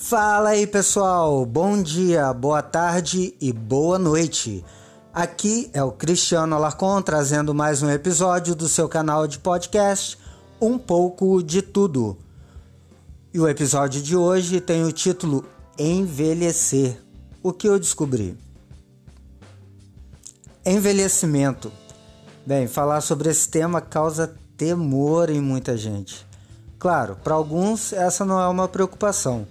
Fala aí pessoal, bom dia, boa tarde e boa noite. Aqui é o Cristiano Alarcon trazendo mais um episódio do seu canal de podcast Um pouco de Tudo. E o episódio de hoje tem o título Envelhecer. O que eu descobri? Envelhecimento. Bem, falar sobre esse tema causa temor em muita gente. Claro, para alguns essa não é uma preocupação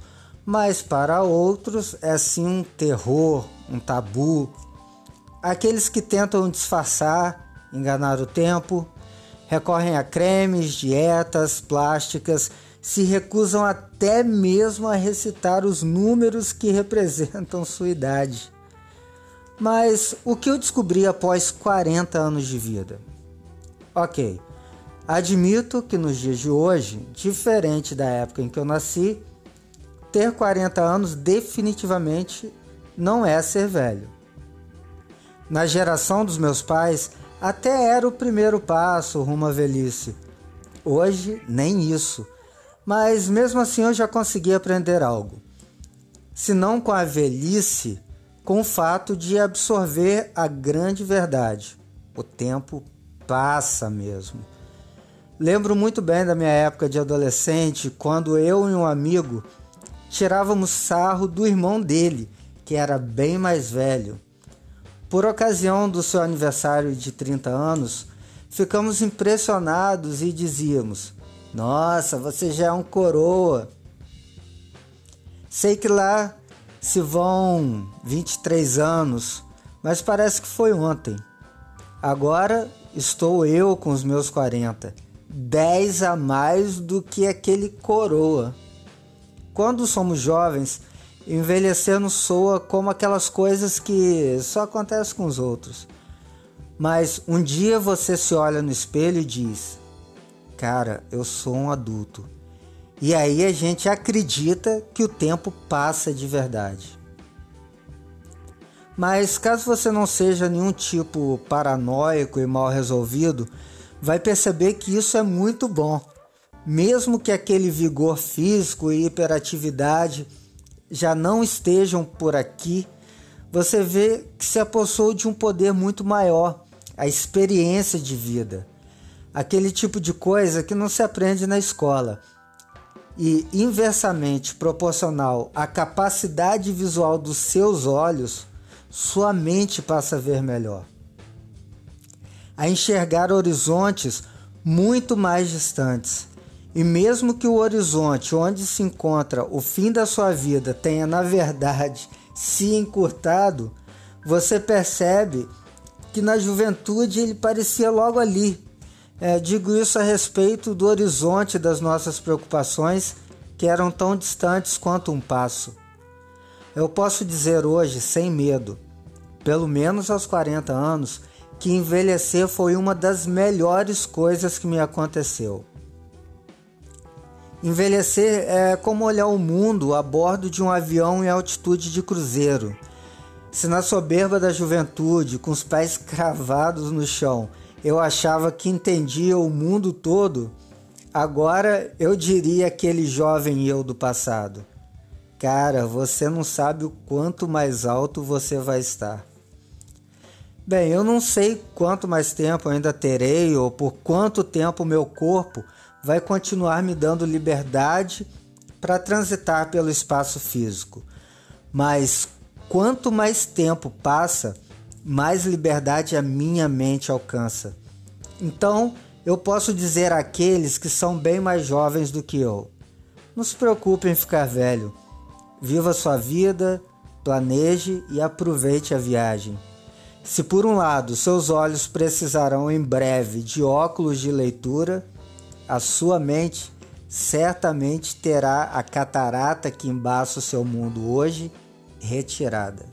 mas para outros é sim um terror, um tabu. Aqueles que tentam disfarçar, enganar o tempo, recorrem a cremes, dietas, plásticas, se recusam até mesmo a recitar os números que representam sua idade. Mas o que eu descobri após 40 anos de vida? Ok, admito que nos dias de hoje, diferente da época em que eu nasci, ter 40 anos definitivamente não é ser velho. Na geração dos meus pais, até era o primeiro passo rumo à velhice. Hoje, nem isso. Mas mesmo assim eu já consegui aprender algo. Se não com a velhice, com o fato de absorver a grande verdade. O tempo passa mesmo. Lembro muito bem da minha época de adolescente, quando eu e um amigo tirávamos sarro do irmão dele, que era bem mais velho. Por ocasião do seu aniversário de 30 anos, ficamos impressionados e dizíamos: Nossa, você já é um coroa. Sei que lá se vão 23 anos, mas parece que foi ontem. Agora estou eu com os meus 40, 10 a mais do que aquele coroa. Quando somos jovens, envelhecer nos soa como aquelas coisas que só acontecem com os outros. Mas um dia você se olha no espelho e diz: Cara, eu sou um adulto. E aí a gente acredita que o tempo passa de verdade. Mas caso você não seja nenhum tipo paranoico e mal resolvido, vai perceber que isso é muito bom mesmo que aquele vigor físico e hiperatividade já não estejam por aqui, você vê que se apossou de um poder muito maior, a experiência de vida. Aquele tipo de coisa que não se aprende na escola. E inversamente proporcional à capacidade visual dos seus olhos, sua mente passa a ver melhor. A enxergar horizontes muito mais distantes e mesmo que o horizonte onde se encontra o fim da sua vida tenha, na verdade, se encurtado, você percebe que na juventude ele parecia logo ali. É, digo isso a respeito do horizonte das nossas preocupações, que eram tão distantes quanto um passo. Eu posso dizer hoje, sem medo, pelo menos aos 40 anos, que envelhecer foi uma das melhores coisas que me aconteceu. Envelhecer é como olhar o mundo a bordo de um avião em altitude de cruzeiro. Se na soberba da juventude, com os pés cravados no chão, eu achava que entendia o mundo todo, agora eu diria aquele jovem eu do passado. Cara, você não sabe o quanto mais alto você vai estar. Bem, eu não sei quanto mais tempo ainda terei ou por quanto tempo meu corpo vai continuar me dando liberdade para transitar pelo espaço físico. Mas quanto mais tempo passa, mais liberdade a minha mente alcança. Então, eu posso dizer àqueles que são bem mais jovens do que eu: não se preocupe em ficar velho. Viva sua vida, planeje e aproveite a viagem. Se por um lado seus olhos precisarão em breve de óculos de leitura, a sua mente certamente terá a catarata que embaça o seu mundo hoje retirada.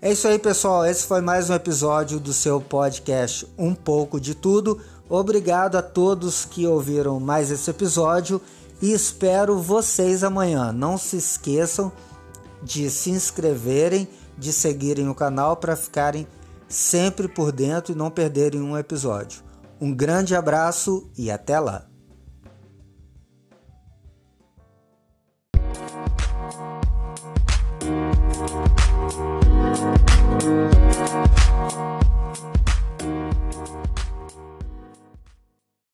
É isso aí, pessoal. Esse foi mais um episódio do seu podcast Um pouco de tudo. Obrigado a todos que ouviram mais esse episódio e espero vocês amanhã. Não se esqueçam de se inscreverem, de seguirem o canal para ficarem sempre por dentro e não perderem um episódio. Um grande abraço e até lá!